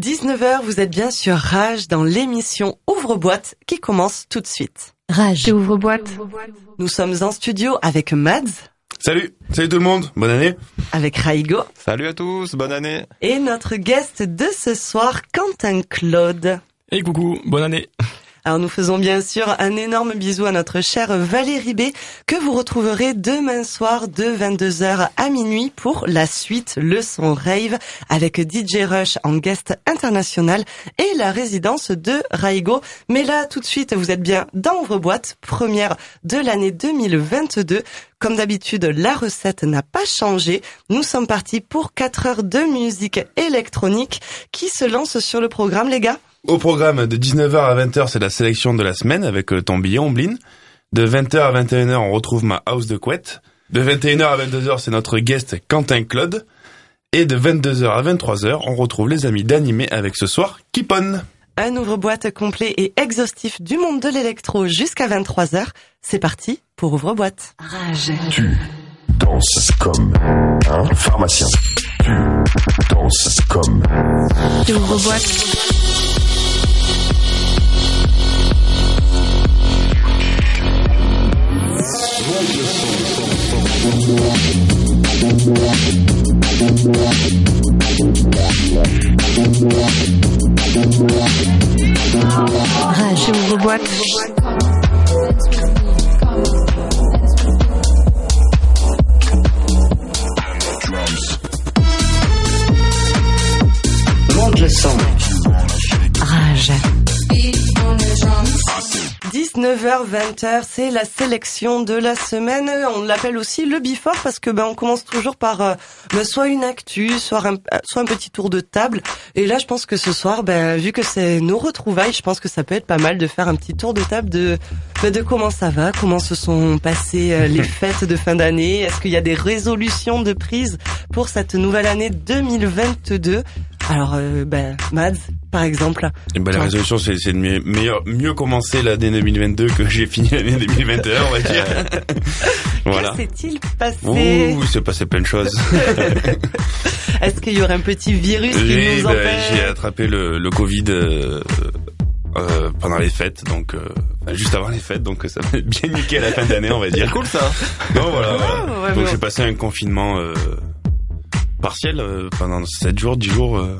19h, vous êtes bien sur Rage dans l'émission Ouvre-boîte qui commence tout de suite. Rage. Ouvre-boîte. Nous sommes en studio avec Mads. Salut, salut tout le monde, bonne année. Avec Raigo. Salut à tous, bonne année. Et notre guest de ce soir, Quentin Claude. Et coucou, bonne année. Alors nous faisons bien sûr un énorme bisou à notre chère Valérie B que vous retrouverez demain soir de 22h à minuit pour la suite Le Son Rave avec DJ Rush en guest international et la résidence de Raigo. Mais là tout de suite vous êtes bien dans vos boîtes, première de l'année 2022. Comme d'habitude, la recette n'a pas changé. Nous sommes partis pour 4 heures de musique électronique qui se lance sur le programme les gars. Au programme de 19h à 20h, c'est la sélection de la semaine avec euh, ton billet Omblin. De 20h à 21h, on retrouve ma house de couette. De 21h à 22h, c'est notre guest Quentin Claude. Et de 22h à 23h, on retrouve les amis d'animé avec ce soir Kipon. Un ouvre-boîte complet et exhaustif du monde de l'électro jusqu'à 23h. C'est parti pour ouvre-boîte. Rage. Tu danses comme un pharmacien. Tu danses comme Ouvre-boîte. Rage. Ouvre-boîte. Monte le son. Rage. 19h, 20h, c'est la sélection de la semaine. On l'appelle aussi le before parce que ben on commence toujours par euh, ben, soit une actu, soit un, euh, soit un petit tour de table. Et là, je pense que ce soir, ben vu que c'est nos retrouvailles, je pense que ça peut être pas mal de faire un petit tour de table de ben, de comment ça va, comment se sont passées euh, les fêtes de fin d'année. Est-ce qu'il y a des résolutions de prise pour cette nouvelle année 2022 Alors, euh, ben Mads, par exemple. Et ben, la résolution, c'est c'est de mieux, meilleur- mieux commencer l'année 2022 que j'ai fini l'année 2021, on va dire. voilà. Que s'est-il passé Ouh, il s'est passé plein de choses. Est-ce qu'il y aurait un petit virus qui J'ai nous ben, empêche j'ai attrapé le, le Covid euh, euh, pendant les fêtes, donc euh, enfin, juste avant les fêtes, donc ça m'a bien niqué à la fin d'année, on va dire. Cool ça. Non, voilà, voilà. ouais, Donc j'ai passé un confinement euh, partiel euh, pendant 7 jours, 10 jours. euh,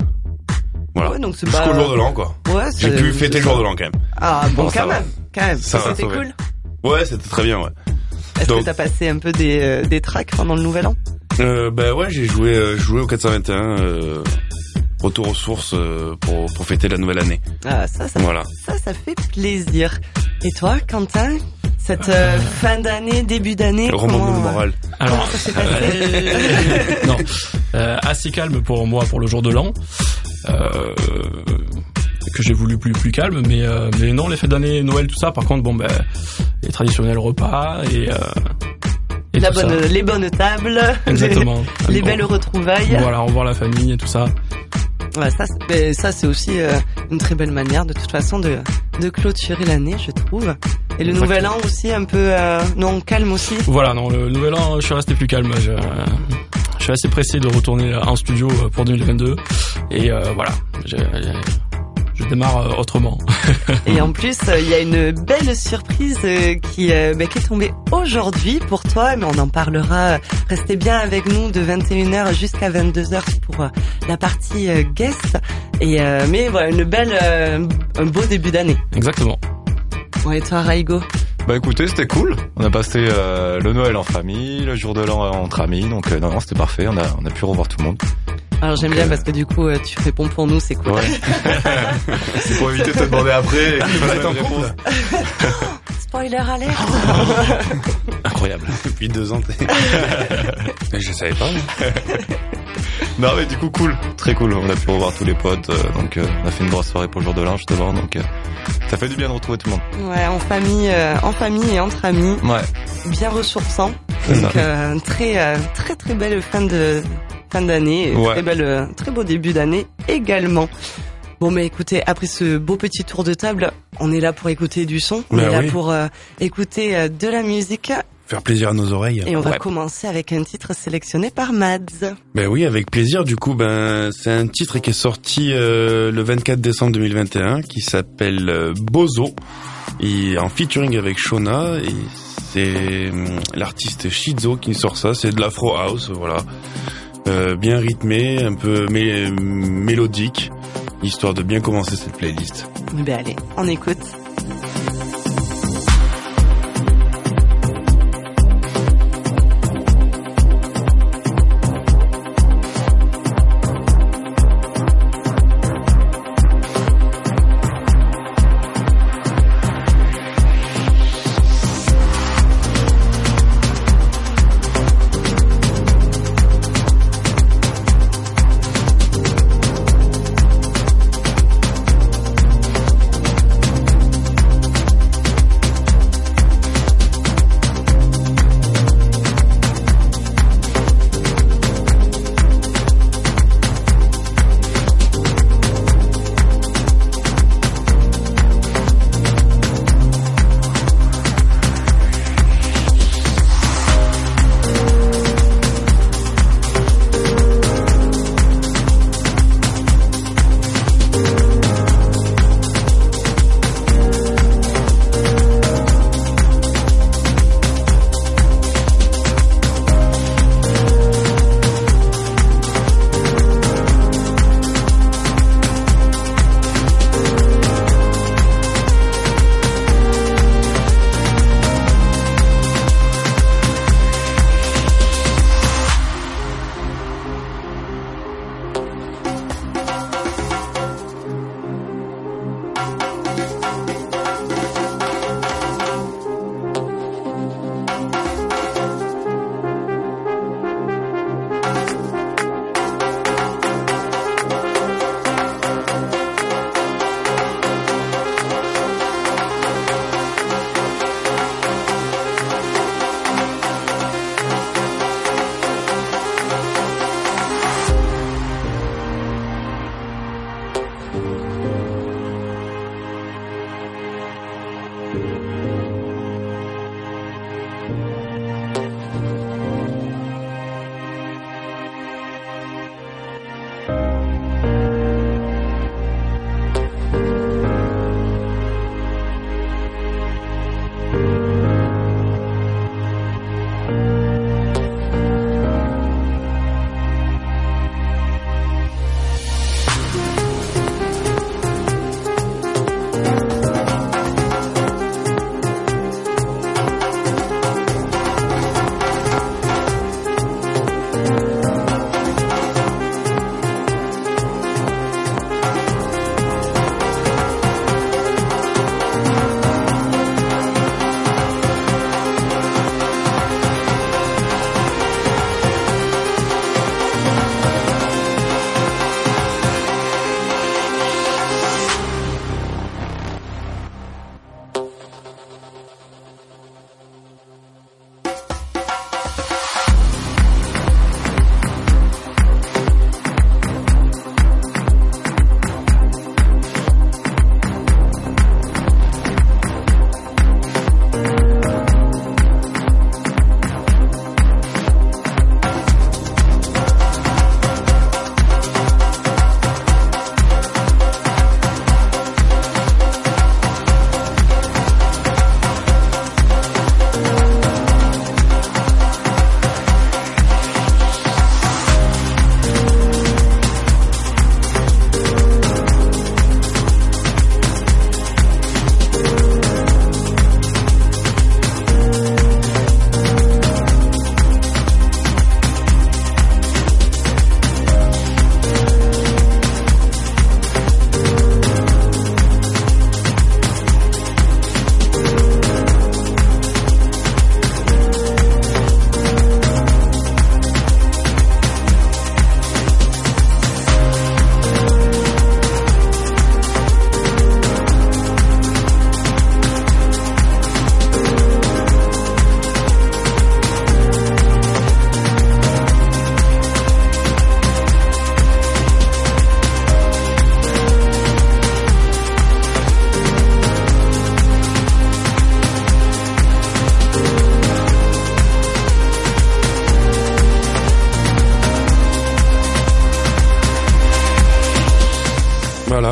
voilà. Ouais, donc c'est Jusqu'au pas- jour de l'an, quoi. Ouais, J'ai pu fêter le jour de l'an, quand même. Ah bon, quand même, quand même. Ça C'était cool. Ouais, c'était très bien, ouais. Est-ce Donc- que t'as passé un peu des, euh, des tracks pendant le nouvel an? Euh, bah ouais, j'ai joué, euh, joué au 421, euh, retour aux sources pour, pour fêter la nouvelle année. Ah, ça, ça, Voilà. ça, ça fait plaisir. Et toi, Quentin? Cette euh, fin d'année, début d'année, Remonte comment, le euh, moral. Alors, ça s'est passé euh, non, euh, assez calme pour moi pour le jour de l'an. Euh, que j'ai voulu plus plus calme, mais euh, mais non les fêtes d'année, Noël, tout ça. Par contre, bon ben les traditionnels repas et, euh, et La tout ça. bonne, les bonnes tables, Exactement. les Bon, belles retrouvailles. Voilà, revoir la famille et tout ça. Ouais, ça, c'est- mais ça c'est aussi euh, une très belle manière de toute façon de, de clôturer l'année, je trouve. Et le Exactement. nouvel an aussi un peu euh, non calme aussi. Voilà, non, le nouvel an, je suis resté plus calme. Je, je suis assez pressé de retourner en studio pour 2022 et euh, voilà, je, je démarre euh, autrement. Et en plus, euh, il y a une belle surprise euh, qui, bah, qui est tombée aujourd'hui pour toi, mais on en parlera. Restez bien avec nous de 21h jusqu'à 22h pour la partie guest. Et mais voilà, une belle, un beau début d'année. Exactement. Bon, et toi, Raigo? Bah écoutez, c'était cool. On a passé euh, le Noël en famille, le jour de l'an entre amis, donc euh, non, non, c'était parfait. On a, on a pu revoir tout le monde. Alors j'aime bien parce que du coup, euh, tu réponds pour nous, c'est cool. Ouais. C'est pour éviter de te demander après. Vous êtes en couple Spoiler alert Incroyable. Depuis deux ans, t'es- je savais pas. mais- Non mais du coup cool, très cool. On a pu revoir tous les potes, euh, donc euh, on a fait une grosse soirée pour le jour de l'an justement, donc euh, ça fait du bien de retrouver tout le monde. Ouais, en famille, euh, en famille et entre amis, Ouais, bien ressourçant. Donc euh, très euh, très très belle fin de fin d'année, Ouais. très belle euh, très beau début d'année également. Bon mais écoutez, après ce beau petit tour de table, on est là pour écouter du son, on Bah est là pour euh, écouter euh, de la musique faire plaisir à nos oreilles. Et on va commencer avec un titre sélectionné par Mads. Ben oui, avec plaisir. Du coup, ben c'est un titre qui est sorti euh, le 24 décembre 2021, qui s'appelle Bozo, et en featuring avec Shona. Et c'est hum, l'artiste Shizo qui sort ça. C'est de l'afro house, voilà, Euh, bien rythmé, un peu mé- mélodique, histoire de bien commencer cette playlist. Ben allez, on écoute.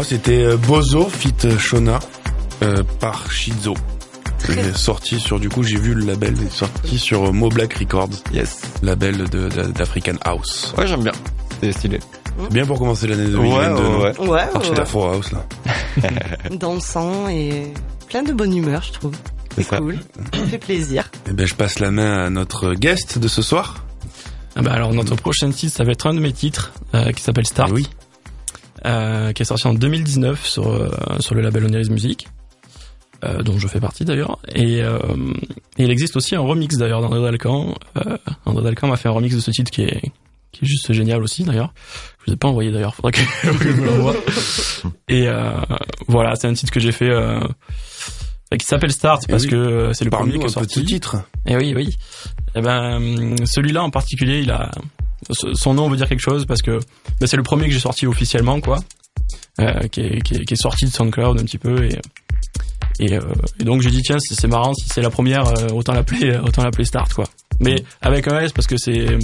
C'était euh, Bozo fit Shona euh, par Shizo. Il est sorti sur, du coup, j'ai vu le label, il est sorti sur euh, Mo Black Records, Yes. label de- de- d'African House. Ouais, j'aime bien. C'est stylé. Bien pour commencer l'année Ouais, 2022. non ouais, ouais. Ouais, C'est ouais, l'Afro House, là. dansant et plein de bonne humeur, je trouve. C'est cool. Ça fait plaisir. Eh ben, je passe la main à notre guest de ce soir. Ah bah alors notre prochain titre, ça va être un de mes titres euh, qui s'appelle Start, Eh oui. Euh, qui est sorti en 2019 sur euh, sur le label Oniris Music, euh, dont je fais partie d'ailleurs. Et, euh, et il existe aussi un remix d'ailleurs d'André Dalcan. Euh, André Dalcan m'a fait un remix de ce titre qui est qui est juste génial aussi d'ailleurs. Je vous ai pas envoyé d'ailleurs, faudrait que, je me l'envoie. Et euh, voilà, c'est un titre que j'ai fait. Euh, qui s'appelle Start parce oui. que euh, c'est le premier qui est un sorti. petit titre. Eh oui, oui. Eh ben, celui-là en particulier, il a son nom veut dire quelque chose parce que ben, c'est le premier que j'ai sorti officiellement, quoi, euh, qui, est, qui, est, qui est sorti de SoundCloud un petit peu et et, euh, et donc j'ai dit tiens, c'est c'est marrant si c'est la première, euh, autant l'appeler autant l'appeler Start, quoi. Mais avec un S parce que c'est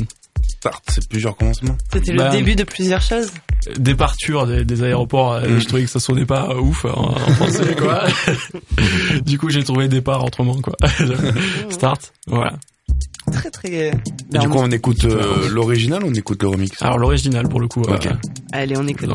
Start, c'est plusieurs commencements. C'était Bah, le début de plusieurs choses. départure des, des aéroports. Mm. Je trouvais que ça sonnait pas ouf en, en français, quoi. du coup, j'ai trouvé départ autrement, quoi. Start, voilà. Très très. Et Ben, du on- coup, on écoute euh, l'original ou on écoute le remix? Alors l'original pour le coup. Ok. euh, Allez, on écoute.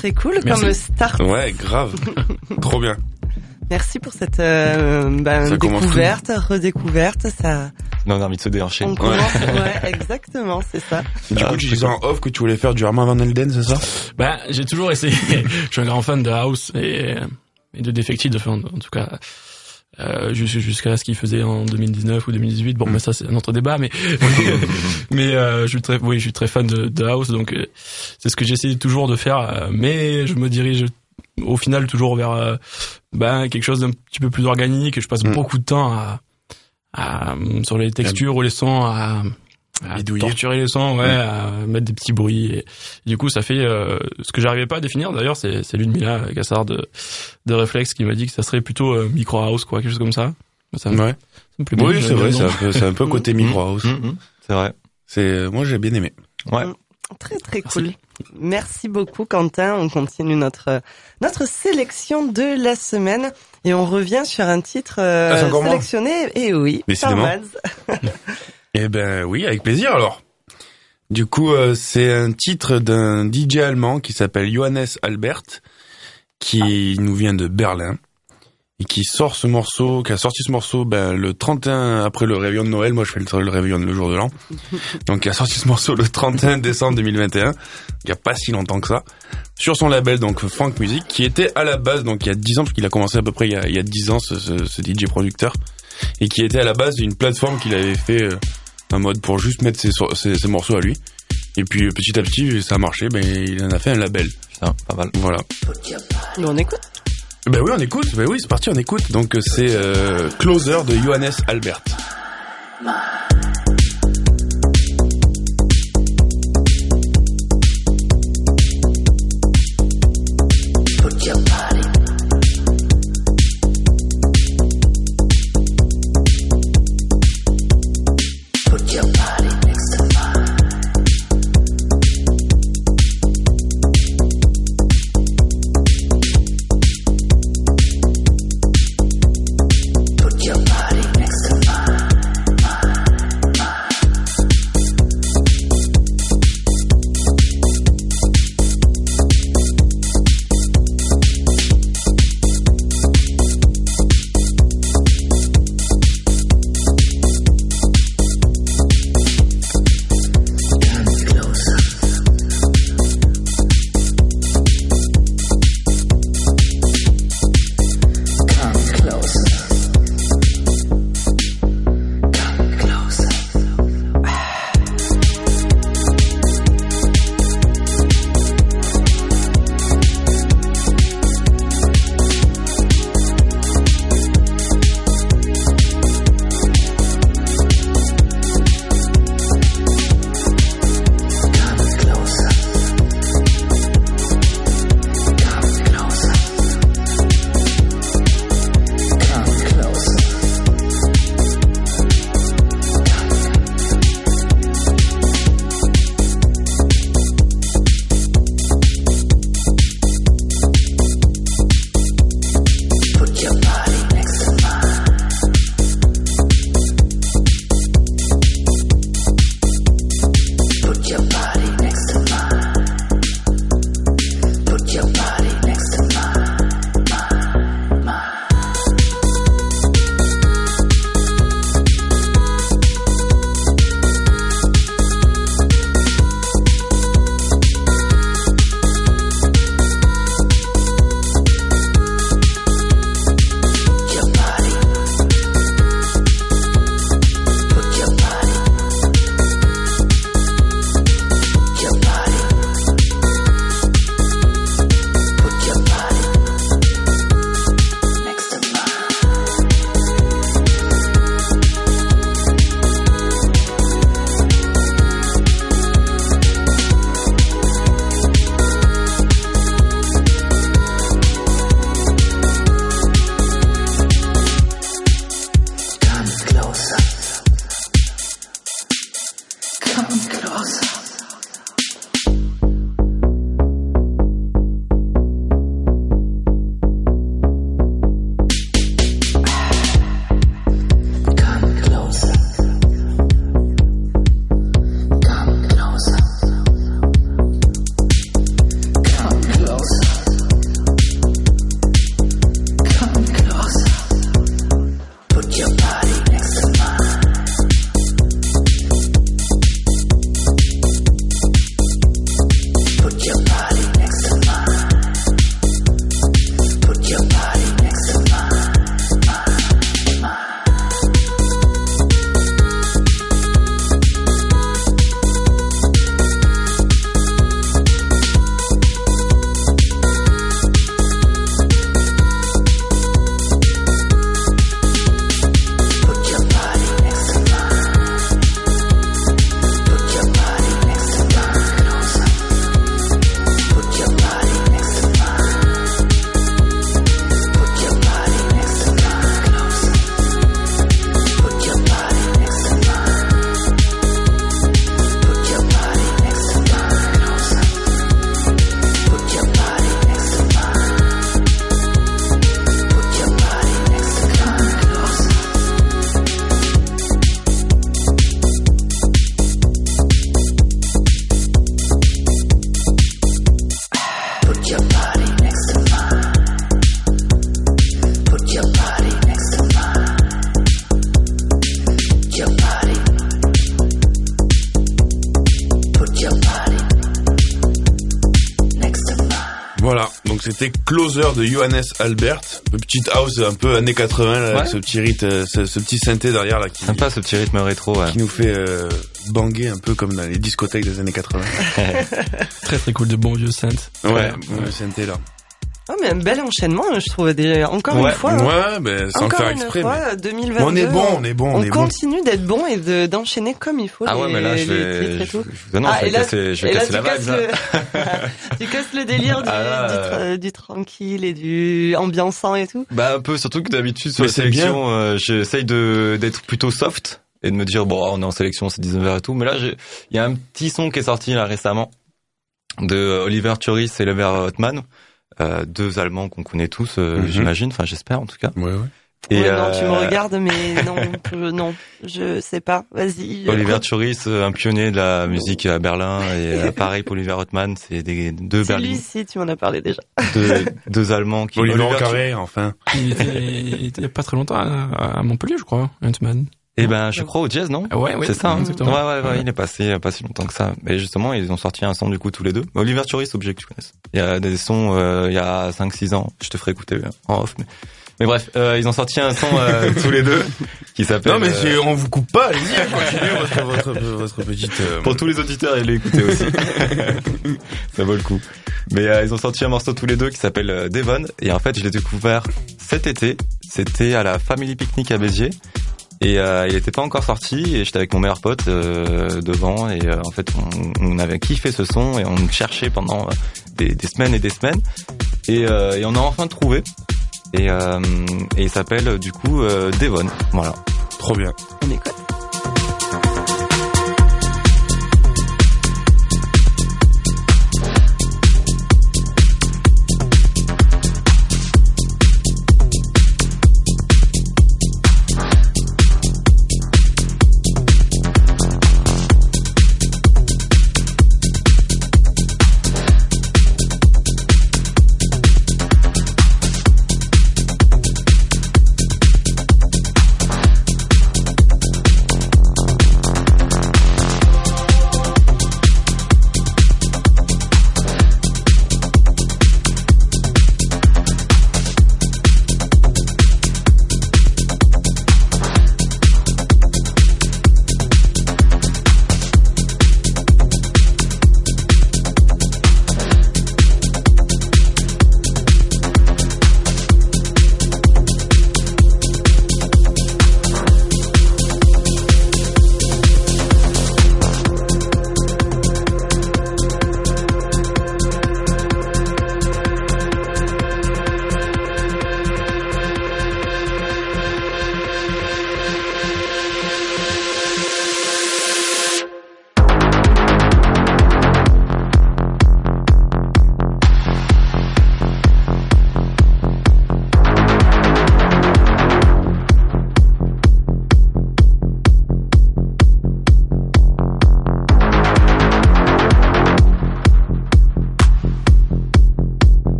Très cool Merci. comme start. Ouais, grave. Trop bien. Merci pour cette euh, ben, découverte, redécouverte. Ça, Non, on a envie de se déhancher. on commence. Ouais, exactement, c'est ça. Du coup, tu disais en off que tu voulais faire du Herman Van Elden, c'est ça? Ben, j'ai toujours essayé. je suis un grand fan de House et, et de Defected, enfin, en tout cas, euh, jus- jusqu'à ce qu'il faisait en 2019 ou 2018. Bon, Mm. ben ça c'est un autre débat, mais mais euh, je suis très, oui, je suis très fan de, de House, donc euh, c'est ce que j'essaie toujours de faire. euh, mais je me dirige au final toujours vers euh, ben quelque chose d'un petit peu plus organique. Je passe Mm. beaucoup de temps à, à sur les textures ou les sons à à Bidouiller. torturer les sons, ouais, à mettre des petits bruits. Et, du coup, ça fait euh, ce que j'arrivais pas à définir. D'ailleurs, c'est c'est Ludmilla Gassard de de Reflex qui m'a dit que ça serait plutôt euh, micro house, quoi, quelque chose comme ça. Ça me, Ouais. ça me plaît bien, Oui, j'aime c'est bien vrai, c'est un peu, c'est un peu côté micro house. C'est vrai. C'est, moi j'ai bien aimé. Ouais. Très très cool. Merci beaucoup Quentin. On continue notre notre sélection de la semaine et on revient sur un titre euh, Ah, c'est sélectionné. Et oui, Décidément. par Mads. Eh ben oui, avec plaisir alors. Du coup, euh, c'est un titre d'un DJ allemand qui s'appelle Johannes Albert, qui nous vient de Berlin et qui sort ce morceau, qui a sorti ce morceau ben, le 31 après le réveillon de Noël. Moi, je fais le, le réveillon le jour de l'an. Donc, il a sorti ce morceau le 31 décembre 2021. Il y a pas si longtemps que ça. Sur son label, donc Funk Music, qui était à la base, donc il y a 10 ans, parce qu'il a commencé à peu près il y a, il y a 10 ans, ce, ce, ce DJ producteur, et qui était à la base une plateforme qu'il avait fait euh, un mode pour juste mettre ses, so- ses, ses morceaux à lui. Et puis petit à petit, ça a marché, ben il en a fait un label. Putain, pas mal. Voilà. Mais on écoute. Ben oui, on écoute. Ben oui, c'est parti, on écoute. Donc c'est euh, Closer de Johannes Albert. Johannes Albert, une petite house un peu années 80 là, avec Ouais. ce petit rythme, euh, ce, ce petit synthé derrière là qui, Sympa ce petit rythme rétro. Ouais. qui nous fait euh, banger un peu comme dans les discothèques des années 80. Très très cool de bons vieux synths. Ouais, Ouais. le synthé là. Oh, mais un bel enchaînement, je trouve. Déjà, encore Ouais, une fois. hein. Ouais, ben sans le Encore faire une exprès. fois, mais- 2022. Mais on est bon, on est bon, on, On est bon. continue d'être bon et de- d'enchaîner comme il faut Ah les, ouais, mais là, je vais, je, non, Ah, vais là, casser, je vais là, la vague. casses, là. le... tu casses le délire du, Ah là, du, tra- du tranquille et du ambiançant et tout. Bah un peu, surtout que d'habitude sur Mais la c'est sélection, euh, j'essaye de d'être plutôt soft et de me dire bon, on est en sélection, c'est 19h et tout. Mais là, il y a un petit son qui est sorti là récemment de euh, Oliver Turis et Lever Hotman, euh, deux Allemands qu'on connaît tous, euh, Mhm. j'imagine. Enfin, j'espère en tout cas. Ouais, ouais. Et ouais, non, tu me euh, regardes, mais non, je, non, je sais pas. Vas-y. Oliver Turis, un pionnier de la musique à Berlin, et euh, pareil pour Oliver Hotman, c'est des deux C'est lui, Berlin, si tu m'en as parlé déjà. deux, deux Allemands qui. Oliver Oliver Carré, enfin. Il était, il était il y a pas très longtemps à, à Montpellier, je crois, Ant-Man. Eh ben, je crois au jazz, non Ah Ouais, ouais. c'est ça, hein. Ouais, ouais, ouais, il est passé a pas si longtemps que ça. Mais justement, ils ont sorti un son du coup tous les deux. Oliver Turis, objet que tu connaisses. Il y a des sons euh, il y a 5-6 ans. Je te ferai écouter euh, en off. Mais, mais bref, euh, ils ont sorti un son euh, tous les deux qui s'appelle. Non mais euh, on vous coupe pas, allez-y, continuez votre, votre, votre petite... euh, pour tous les auditeurs, ils l'écoutaient aussi. ça vaut le coup. Mais euh, ils ont sorti un morceau tous les deux qui s'appelle euh, Devon. Et en fait, je l'ai découvert cet été. C'était à la Family Picnic à Béziers. Et euh, il était pas encore sorti et j'étais avec mon meilleur pote euh, devant et euh, en fait on, on avait kiffé ce son et on le cherchait pendant euh, des, des semaines et des semaines et, euh, et on a enfin trouvé et, euh, et il s'appelle du coup euh, Devon voilà Trop bien. On écoute.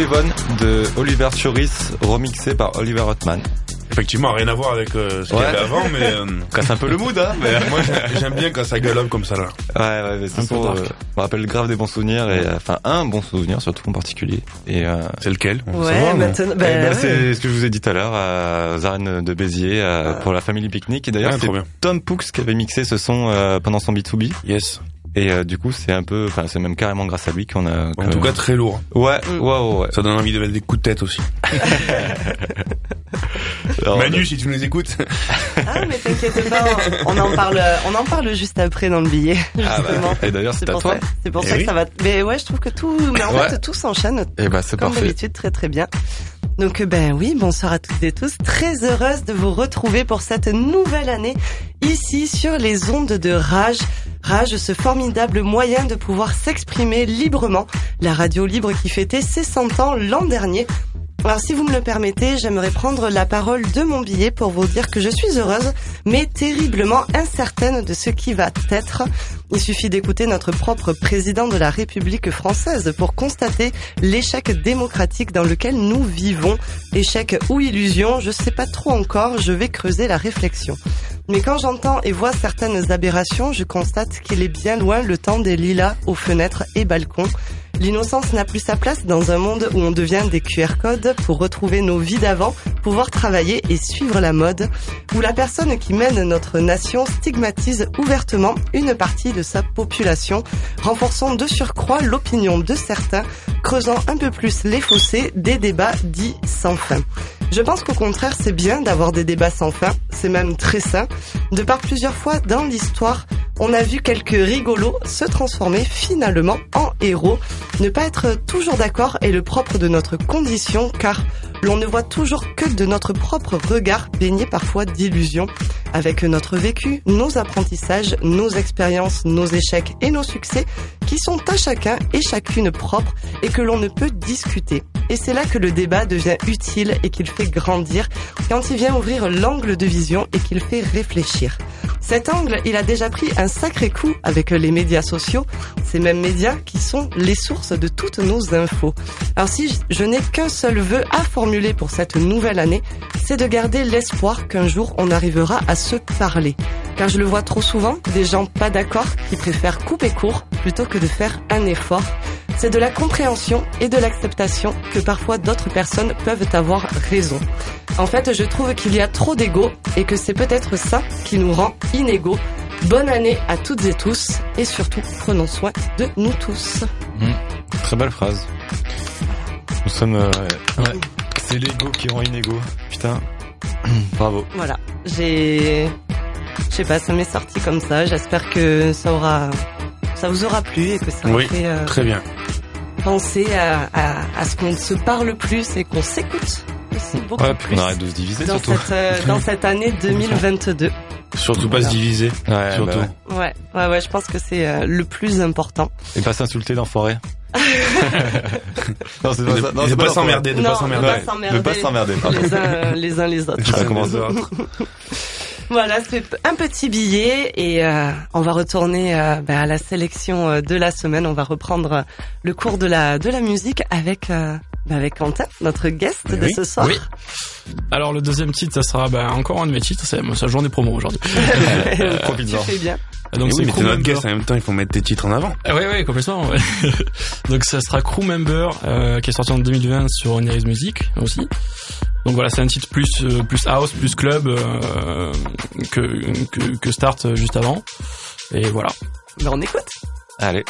Devon de Oliver Choris, remixé par Oliver Hotman. Effectivement, rien à voir avec euh, ce qu'il y Ouais. avait avant, mais euh, Casse un peu le mood, hein mais... moi j'ai- j'aime bien quand ça galope comme ça là. Ouais, ouais, mais ce Un peu son, dark. euh, me rappelle grave des bons souvenirs, et euh, enfin un bon souvenir surtout en particulier. Et euh, C'est lequel? On Ouais, savoir, maintenant, eh ben, ben, ouais. c'est ce que je vous ai dit tout à l'heure, à aux arènes de Béziers, euh, pour la Family Picnic. Et d'ailleurs, Ah, c'est trop bien. Tom Poux qui avait mixé ce son euh, pendant son B2B. Yes. Et euh, du coup, c'est un peu, enfin, c'est même carrément grâce à lui qu'on a. En tout cas, très lourd. ouais, Mm. ouais, ouais, ouais. Ça donne envie de mettre des coups de tête aussi. Alors, Manu, si tu nous écoutes. Ah, mais t'inquiète pas, on en parle, on en parle juste après dans le billet, ah, bah, justement. et d'ailleurs, c'est à pour toi. ça, c'est pour Eh ça oui. que ça va. Mais ouais, je trouve que tout, mais en Ouais. fait, tout s'enchaîne Et bah, c'est comme parfait. d'habitude, très très bien. Donc euh, ben oui, bonsoir à toutes et tous. Très heureuse de vous retrouver pour cette nouvelle année ici sur les ondes de Rage. Rage, ce formidable moyen de pouvoir s'exprimer librement. La radio libre qui fêtait ses 100 ans l'an dernier. Alors si vous me le permettez, j'aimerais prendre la parole de mon billet pour vous dire que je suis heureuse, mais terriblement incertaine de ce qui va être. Il suffit d'écouter notre propre président de la République française pour constater l'échec démocratique dans lequel nous vivons. Échec ou illusion, je sais pas trop encore, je vais creuser la réflexion. Mais quand j'entends et vois certaines aberrations, je constate qu'il est bien loin le temps des lilas aux fenêtres et balcons. L'innocence n'a plus sa place dans un monde où on devient des QR codes pour retrouver nos vies d'avant, pouvoir travailler et suivre la mode, où la personne qui mène notre nation stigmatise ouvertement une partie de sa population, renforçant de surcroît l'opinion de certains, creusant un peu plus les fossés des débats dits sans fin. Je pense qu'au contraire, c'est bien d'avoir des débats sans fin, c'est même très sain. De par plusieurs fois dans l'histoire, on a vu quelques rigolos se transformer finalement en héros. Ne pas être toujours d'accord est le propre de notre condition car l'on ne voit toujours que de notre propre regard baigné parfois d'illusions. Avec notre vécu, nos apprentissages, nos expériences, nos échecs et nos succès qui sont à chacun et chacune propres et que l'on ne peut discuter. Et c'est là que le débat devient utile et qu'il fait grandir quand il vient ouvrir l'angle de vision et qu'il fait réfléchir. Cet angle, il a déjà pris un sacré coup avec les médias sociaux, ces mêmes médias qui sont les sources de toutes nos infos. Alors si je n'ai qu'un seul vœu à formuler pour cette nouvelle année, c'est de garder l'espoir qu'un jour on arrivera à se parler. Car je le vois trop souvent, des gens pas d'accord qui préfèrent couper court plutôt que de faire un effort. C'est de la compréhension et de l'acceptation que parfois d'autres personnes peuvent avoir raison. En fait, je trouve qu'il y a trop d'ego et que c'est peut-être ça qui nous rend inégaux. Bonne année à toutes et tous et surtout prenons soin de nous tous. Très belle phrase. Nous sommes, euh, ouais. C'est l'ego qui rend inégaux. Putain. Bravo. Voilà, j'ai, je sais pas, ça m'est sorti comme ça. J'espère que ça aura, ça vous aura plu et que ça Oui, fait euh, Très bien. penser à, à, à ce qu'on se parle plus et qu'on s'écoute aussi beaucoup Ouais, puis plus on arrête de se diviser dans surtout. cette euh, dans cette année 2022. Surtout pas se diviser. Ouais, surtout. bah ouais. Ouais, ouais, ouais, je pense que c'est euh, le plus important. Et pas s'insulter d'enfoiré. non, c'est pas. Non, pas s'emmerder, de Non, pas s'emmerder. pas de pas s'emmerder. pardon. Les uns, les uns les autres. Ça commence. Voilà, c'est un petit billet et euh, on va retourner euh, bah, à la sélection euh, de la semaine. On va reprendre euh, le cours de la de la musique avec euh, bah, avec Quentin, notre guest de Oui. ce soir. Oui. Alors le deuxième titre, ça sera ben, encore un de mes titres, c'est sa journée promo aujourd'hui. tu Profites-en. fais bien. Donc Et oui, mais notre Member. guest en même temps, il faut mettre tes titres en avant. Ah ouais, ouais, complètement. ouais. Donc ça sera Crew Member euh, qui est sorti en 2020 sur Oniris Music aussi. Donc voilà, c'est un titre plus euh, plus house, plus club euh, que, que que Start euh, juste avant. Et voilà. Ben, on écoute. Allez.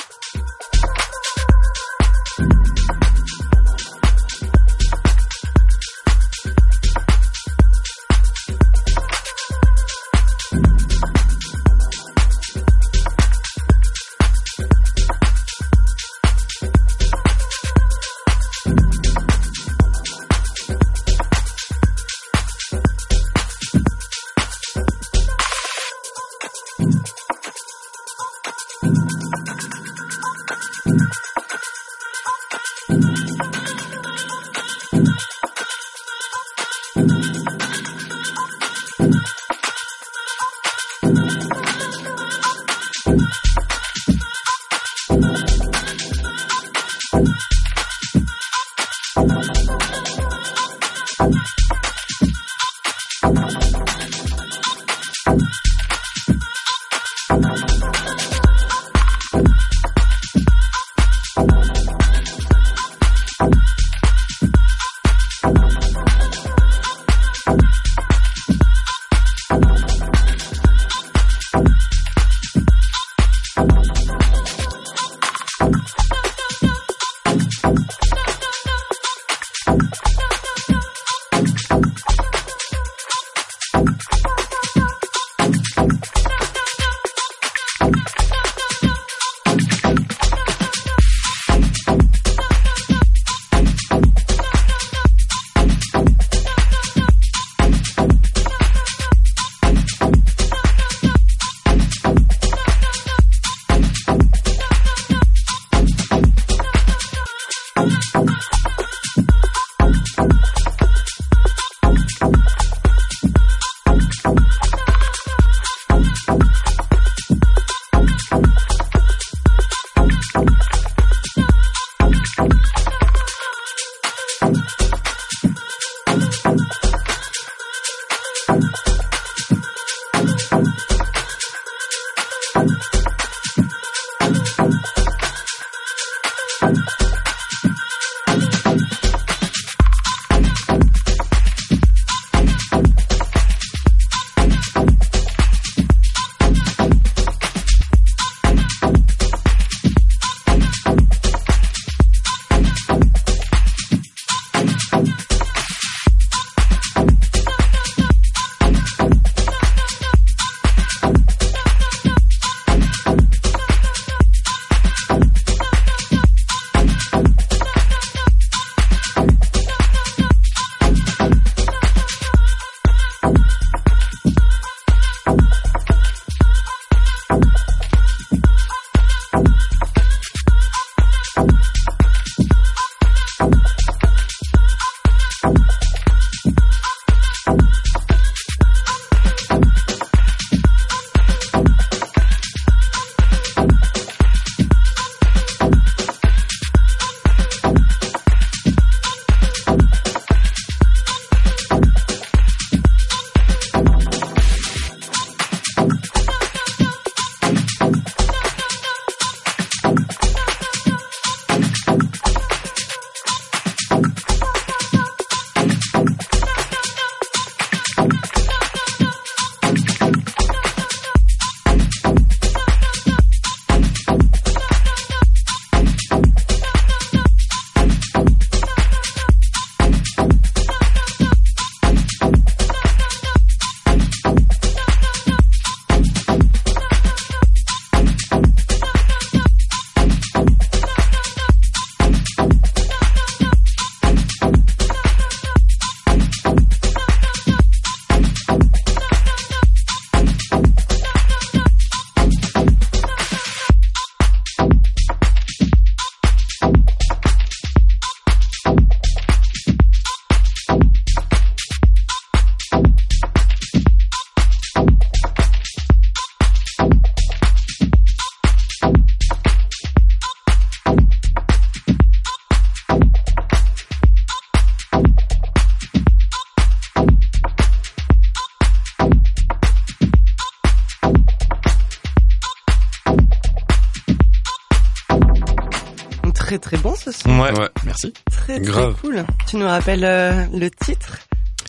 Très très Grave. cool. Tu nous rappelles euh, le titre?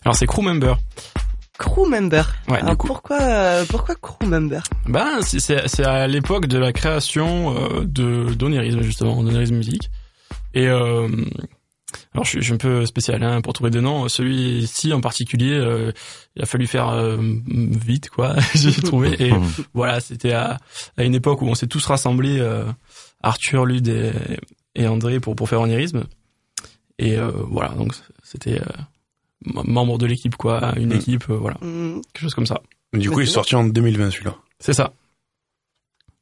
Alors c'est Crew Member. Crew Member. Ouais, Alors pourquoi euh, pourquoi Crew Member? Ben c'est- à l'époque de la création euh, de d'Onirisme justement, d'Onirisme Musique. Et euh, alors je suis, je suis un peu spécial hein, pour trouver des noms. Celui-ci en particulier, euh, il a fallu faire euh, vite quoi. J'ai trouvé et voilà, c'était à, à une époque où on s'est tous rassemblés, euh, Arthur, Lud et, et André pour pour faire Onirisme. Et euh, voilà, donc c'était euh, membre de l'équipe quoi, une Mm. équipe, euh, voilà, Hmm, quelque chose comme ça. Du coup, il est sorti en 2020 celui-là. C'est ça.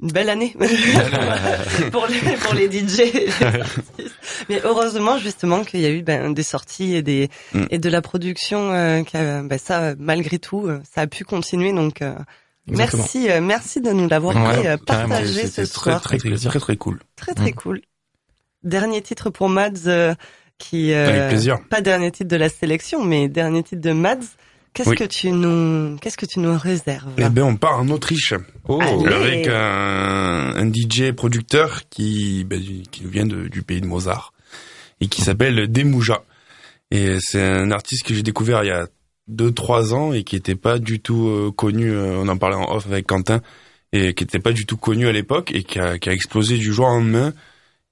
Une belle année pour les pour les DJ. Mais heureusement justement qu'il y a eu ben, des sorties et des Mm. et de la production euh, qui a- ben, ça malgré tout ça a pu continuer donc euh, merci euh, merci de nous l'avoir Ouais, partagé ce très, soir très, très, très, très cool. très très Mm. cool. Dernier titre pour Mads euh, qui euh, pas dernier titre de la sélection mais dernier titre de Mads. Qu'est-ce Oui. que tu nous qu'est-ce que tu nous réserves Eh ben, on part en Autriche. Oh. Avec un, un DJ producteur qui, ben, qui nous vient de- du pays de Mozart et qui s'appelle Demouja. Et c'est un artiste que j'ai découvert il y a deux trois ans et qui était pas du tout euh, connu. euh, on en parlait en off avec Quentin et qui était pas du tout connu à l'époque et qui a, qui a explosé du jour au lendemain.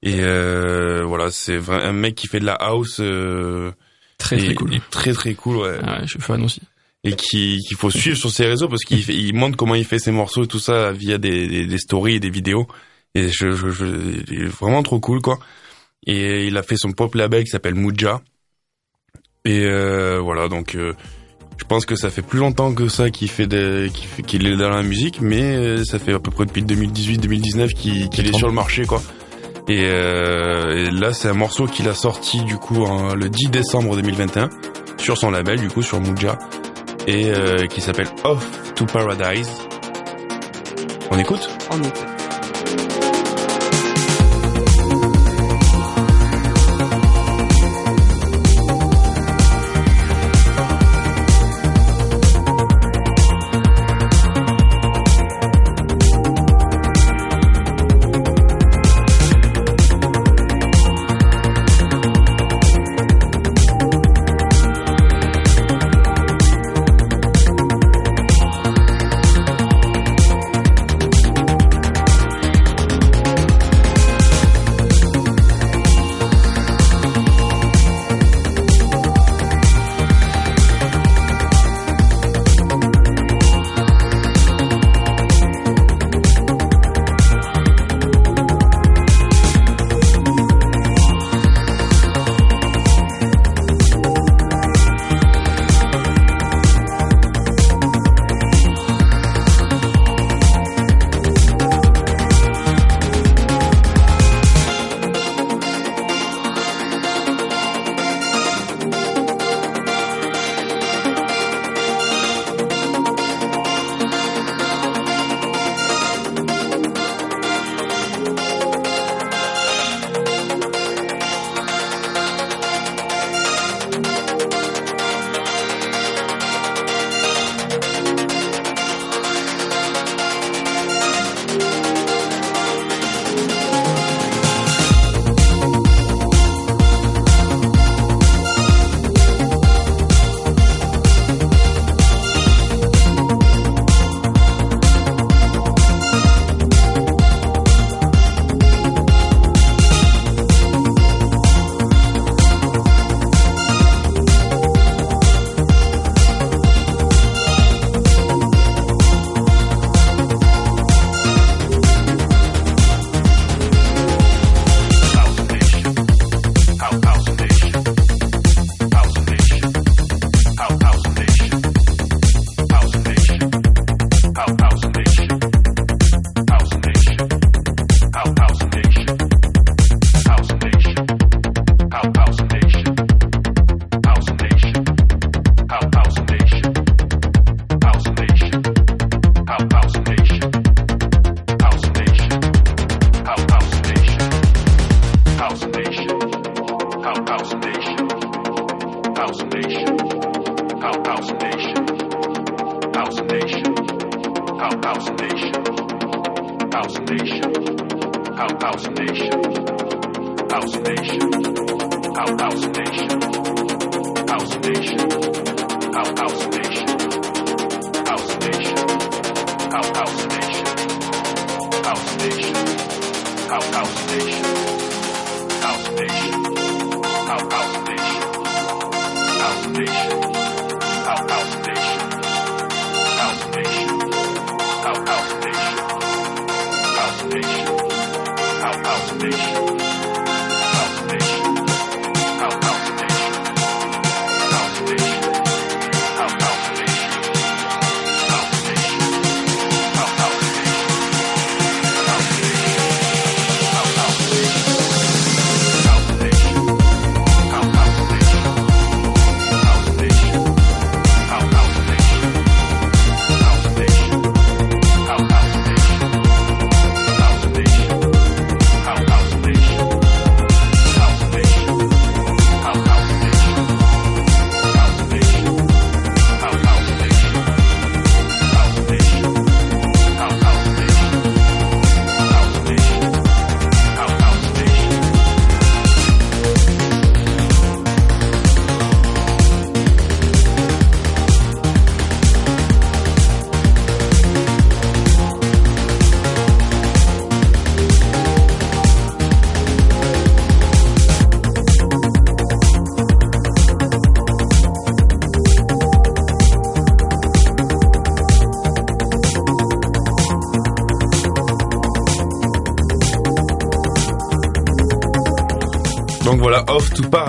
Et euh, voilà, c'est un mec qui fait de la house. euh, Très et- très cool. et très très cool, ouais Ouais, je suis fan aussi. et qui qu'il faut suivre sur ses réseaux parce qu'il il montre comment il fait ses morceaux et tout ça via des, des, des stories et des vidéos et je, je, je il est vraiment trop cool quoi et il a fait son pop label qui s'appelle Muja et euh, voilà donc euh, je pense que ça fait plus longtemps que ça qu'il fait qu'il qu'il est dans la musique mais euh, ça fait à peu près depuis 2018-2019 qu'il qu'il est sur le marché quoi et, euh, et là c'est un morceau qu'il a sorti du coup le 10 décembre 2021 sur son label du coup sur Muja et euh, qui s'appelle Off to Paradise. On écoute? On écoute.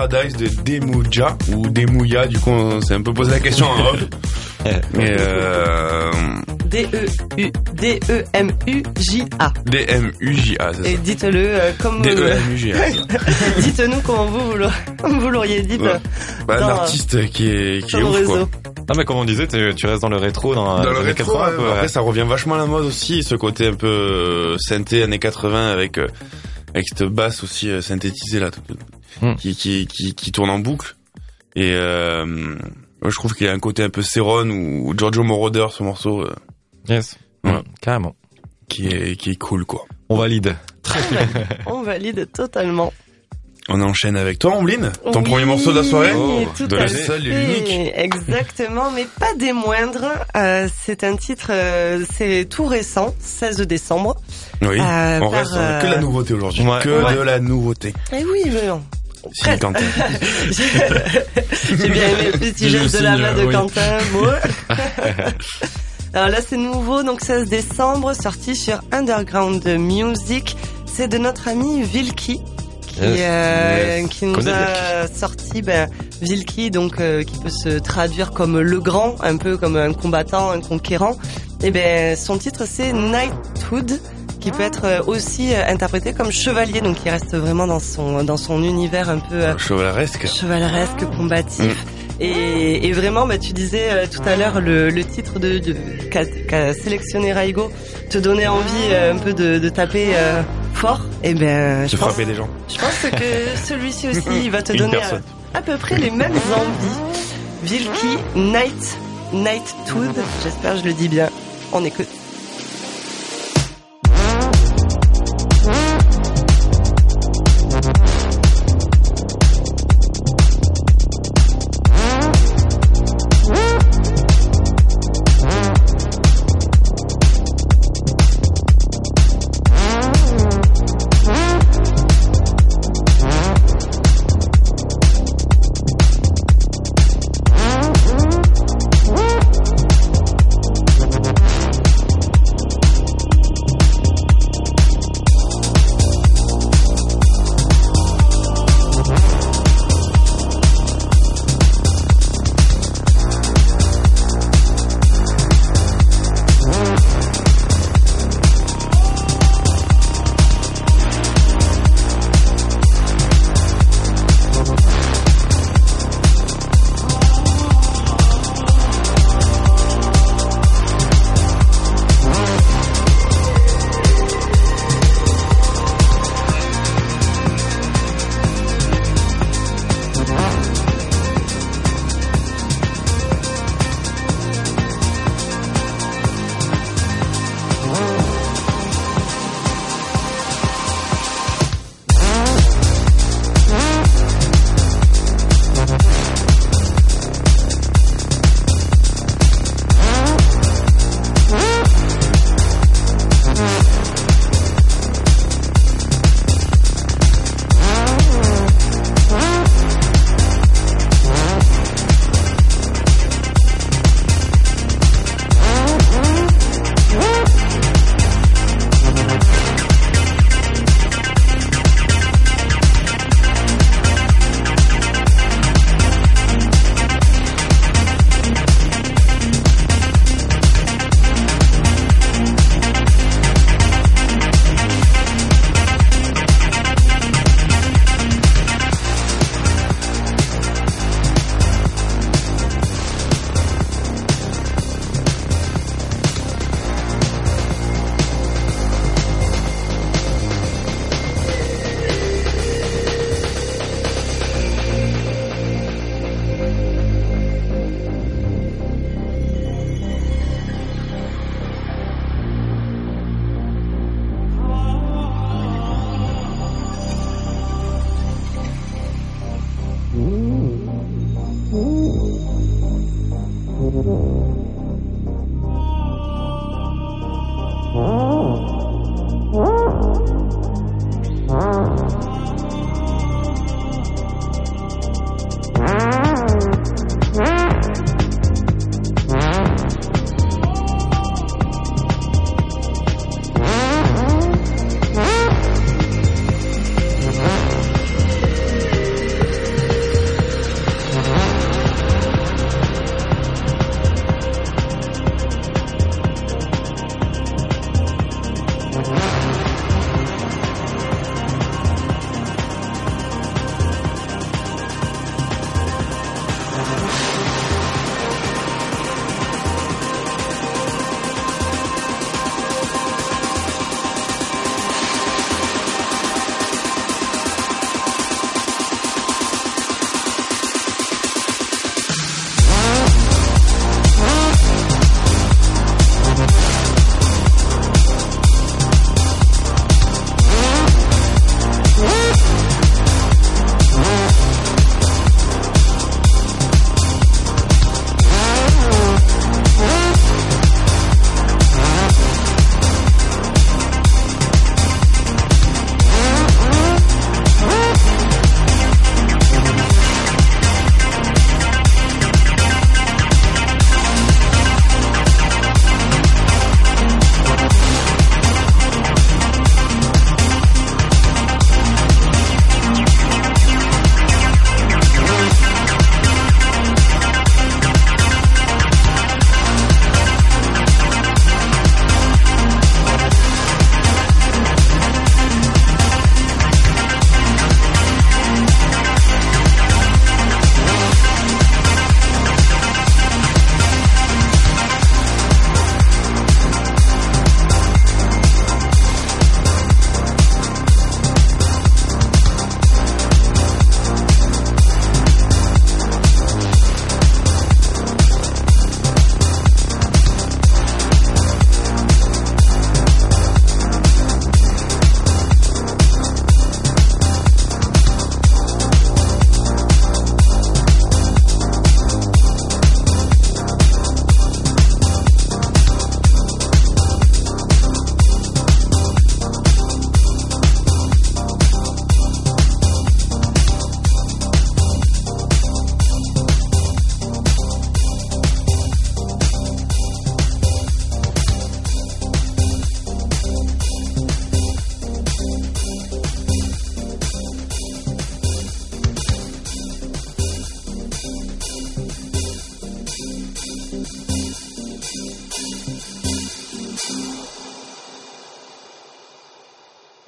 Paradise de Demouja ou Demouya, du coup on s'est un peu posé la question en off. Mais euh, D-E-U, D-E-M-U-J-A. D-M-U-J-A, c'est Et ça. dites-le euh, comme vous, D-E-M-U-J-A. dites-nous comment vous, vous l'auriez- vous l'auriez dit. Ouais. Bah, un Dans, euh, artiste qui est, qui sur est ouf, quoi. réseaux. Non mais comme on disait, tu, tu restes dans le rétro, dans, Dans les le années rétro, 80 un ouais, peu, ouais. après ça revient vachement à la mode aussi, ce côté un peu euh, synthé années 80 avec euh, avec cette basse aussi euh, synthétisée là, tout- Hmm. qui, qui qui qui tourne en boucle. Et euh, moi, je trouve qu'il y a un côté un peu Céron ou Giorgio Moroder ce morceau euh, Yes. Carrément. qui est qui est cool quoi. On valide. On valide totalement. On enchaîne avec toi, Ombline, ton Oui, premier morceau de la soirée. Oh, tout de à la fait. seule et l'unique. Exactement, mais pas des moindres. Euh, c'est un titre, euh, c'est tout récent, 16 décembre. Oui, Euh, on par, reste euh, que la nouveauté aujourd'hui, Ouais. que Ouais. de la nouveauté. Eh oui, mais non. J'ai bien aimé le petit geste de la main de oui. Quentin. Alors là, c'est nouveau, donc 16 décembre, sorti sur Underground Music. C'est de notre ami Vilki. Qui, Yes. euh, Yes. qui nous Connais a sorti ben, Vilki, donc euh, qui peut se traduire comme le grand, un peu comme un combattant, un conquérant. Et ben son titre c'est Knighthood, qui peut être euh, aussi euh, interprété comme chevalier, donc il reste vraiment dans son dans son univers un peu euh, Chevaleresque. chevaleresque, combatif. Mm. Et, et vraiment, bah, tu disais euh, tout à l'heure le, le titre de, de qu'a, qu'a sélectionné Raigo te donnait envie euh, un peu de, de taper euh, fort. Et ben, je De pense, frapper des gens. je pense que celui-ci aussi, il va te Une donner à, peu près les mêmes envies. Vilki Night Night Tooth, j'espère que je le dis bien. On écoute.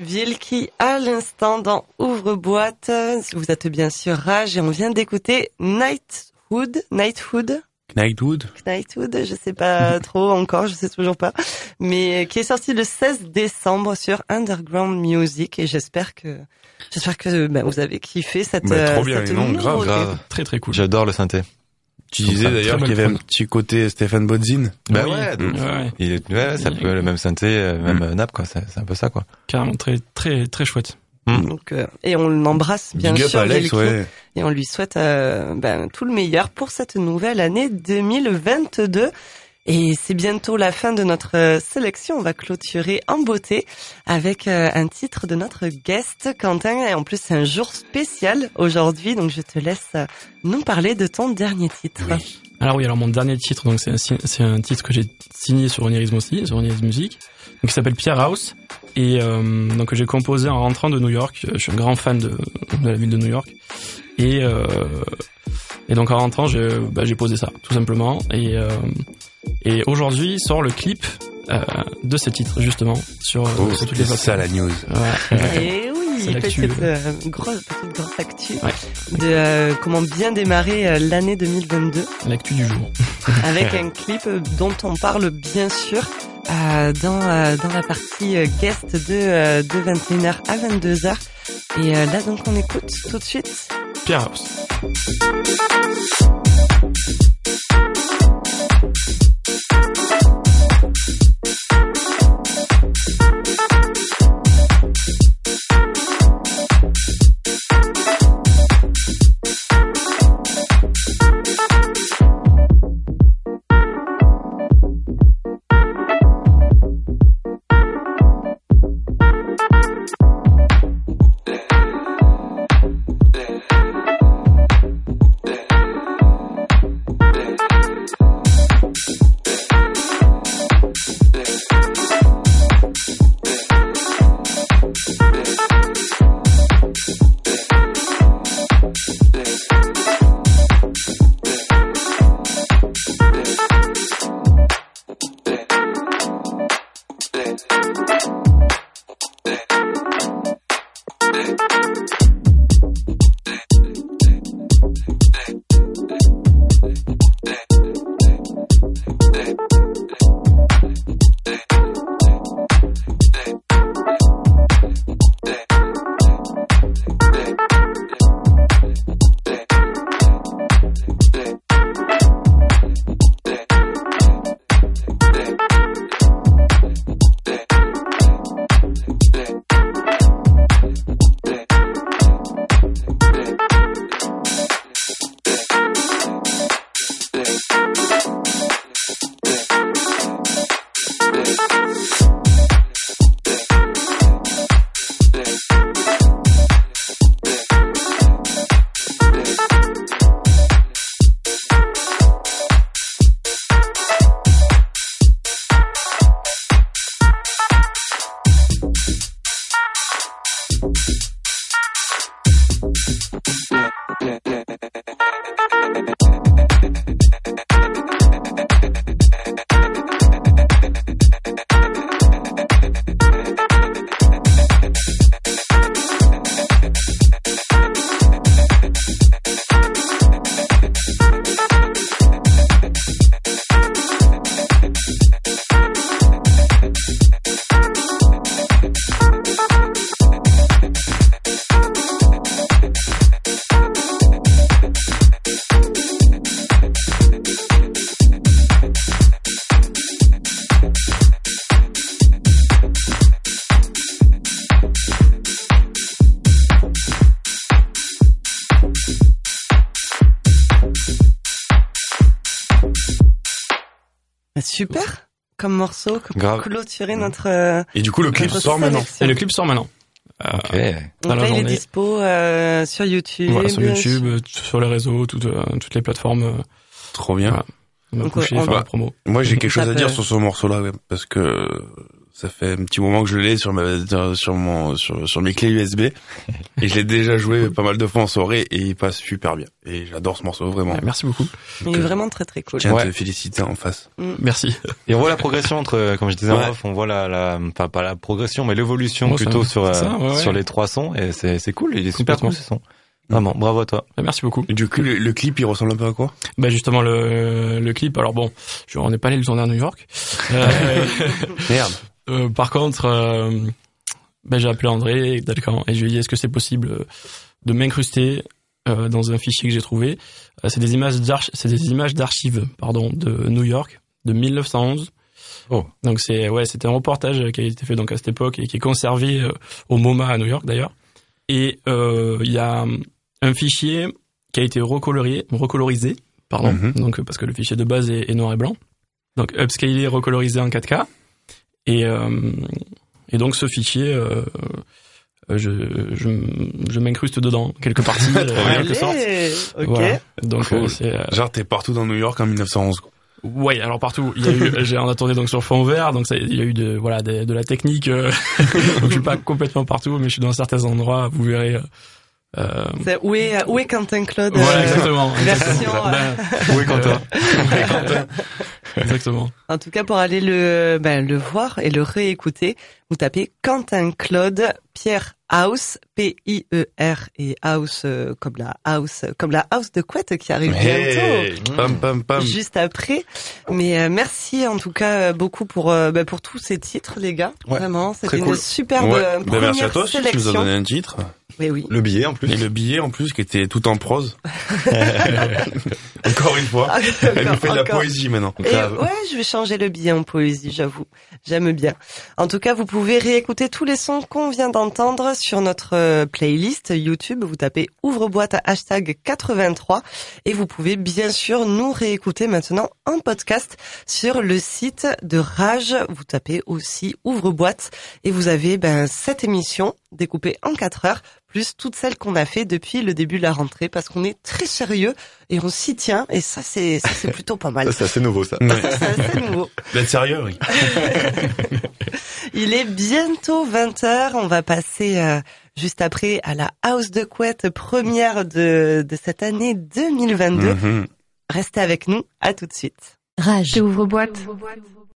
Vilki à l'instant dans Ouvre-boîte. Vous êtes bien sûr Rage et on vient d'écouter Nightwood. Nightwood. Knightwood. Knightwood, je sais pas trop encore, je sais toujours pas, mais qui est sorti le 16 décembre sur Underground Music et j'espère que j'espère que ben, vous avez kiffé cette Bah, trop euh, bien, cette non. Grave. Très très cool. J'adore le synthé. Tu disais d'ailleurs qu'il y avait un petit côté Stéphane Bodzin. Bah Oui. ouais, Ouais, ouais. Il est, ouais, ça peut le même synthé, euh, même Mm. nappe quoi. C'est un peu ça quoi. Carrément très très très chouette. Donc, euh, et on l'embrasse bien Big up sûr Alex, Vilki, ouais. et on lui souhaite euh, ben, tout le meilleur pour cette nouvelle année 2022. Et c'est bientôt la fin de notre euh, sélection. On va clôturer en beauté avec euh, un titre de notre guest Quentin. Et en plus, c'est un jour spécial aujourd'hui, donc je te laisse nous parler de ton dernier titre. Alors oui, alors mon dernier titre, donc c'est un, titre que j'ai signé sur Onirisme aussi, sur Onirisme Music, donc qui s'appelle Pierre House et euh, donc j'ai composé en rentrant de New York. Je suis un grand fan de, la ville de New York et donc en rentrant, j'ai bah, j'ai posé ça tout simplement et et aujourd'hui sort le clip euh, de ce titre justement sur, euh, Oh, sur toutes les c'est ça la news. Ouais, Et C'est oui, l'actu. petite, euh, grosse, petite grosse actu Ouais. de euh, comment bien démarrer euh, l'année 2022. l'actu du jour. avec un clip dont on parle bien sûr euh, dans euh, dans la partie euh, guest de euh, de 21h à 22h et euh, là donc on écoute tout de suite Pierre House. Comme morceau, comme Grave. clôturer notre. euh, Et du coup, le clip notre sort maintenant. Et le clip sort maintenant. Euh, Ok. dans Donc là, il est dispo euh, sur YouTube. Voilà, sur YouTube, euh, sur les réseaux, toutes, euh, toutes les plateformes. euh, Trop bien. Voilà. On va Donc, coucher, on faire la promo. Moi, j'ai quelque chose à dire sur ce morceau-là, parce que ça fait un petit moment que je l'ai sur ma, sur mon, sur, sur mes clés USB, et je l'ai déjà joué pas mal de fois en soirée, et il passe super bien. Et j'adore ce morceau, vraiment. Ouais, merci beaucoup. Il est euh, vraiment très très cool. Tiens, Ouais. te féliciter en face. Merci. Et on voit la progression entre, euh, comme je disais Ouais. en off, on voit la, la, enfin pas la progression, mais l'évolution ça- plutôt sur euh, ça, ouais, ouais. sur les trois sons et c'est c'est cool, il est super cool ce son. Vraiment, bravo à toi. Bah, Merci beaucoup. Et du coup, le, le clip, il ressemble un peu à quoi? Bah justement le, le clip. Alors bon, je, on n'est pas allé le tourner à New York. Euh, Merde. Euh, par contre, euh, bah, j'ai appelé André Dalcan et je lui ai dit est-ce que c'est possible euh, de m'incruster euh, dans un fichier que j'ai trouvé? Euh, c'est des images d'arch, c'est des images d'archives, pardon, de New York de 1911. Oh. Donc c'est ouais, c'était un reportage qui a été fait donc à cette époque et qui est conservé au MoMA à New York d'ailleurs. Et euh, il y a un fichier qui a été recolorié, recolorisé, pardon, Mhm. donc parce que le fichier de base est, est noir et blanc. Donc upscalé, recolorisé en 4K. Et euh, et donc ce fichier, euh, euh, je je, je m'incruste dedans quelque partie, euh, en quelque sorte. Allez, ok. Voilà. Donc Cool. euh, c'est euh, Genre, t'es partout dans New York en 1911. quoi. Ouais, alors partout, il y a eu, j'ai en attendais donc sur fond vert, donc ça, il y a eu de, voilà, de, de la technique. euh, donc je suis pas complètement partout, mais je suis dans certains endroits. Vous verrez. euh, C'est- Où est, où est Quentin Claude? Voilà, euh, exactement. version, exactement. euh, Ben, Oui, Quentin? Exactement. En tout cas, pour aller le, ben, le voir et le réécouter, vous tapez Quentin Claude Pierre House P-I-E-R et House euh, comme la house comme la house de couette qui arrive Hey, bientôt. pam, pam, pam. Juste après, mais euh, merci en tout cas euh, beaucoup pour euh, ben, pour tous ces titres les gars. Ouais, Vraiment, c'était une cool. superbe Ouais. euh, Ben, première merci à toi aussi, tu nous as donné un titre. Oui oui. Le billet en plus. Et le billet, en plus, qui était tout en prose. Encore une fois. Elle nous fait de la poésie maintenant. Et ouais, je vais changer le billet en poésie, j'avoue. J'aime bien. En tout cas, vous pouvez réécouter tous les sons qu'on vient d'entendre sur notre euh, playlist YouTube. Vous tapez ouvre-boîte hashtag 83 et vous pouvez bien sûr nous réécouter maintenant en podcast sur le site de Rage. Vous tapez aussi ouvre-boîte et vous avez ben, cette émission découpée en 4 heures plus toutes celles qu'on a fait depuis le début de la rentrée parce qu'on est très sérieux et on s'y tient et ça c'est ça c'est plutôt pas mal. Ça, c'est assez nouveau ça. Ouais. C'est assez nouveau. D'être sérieux, oui. Il est bientôt 20h. On va passer euh, juste après à la House de Couette première de, de cette année 2022. Mhm. Restez avec nous. À tout de suite. Rage. J'ouvre boîte.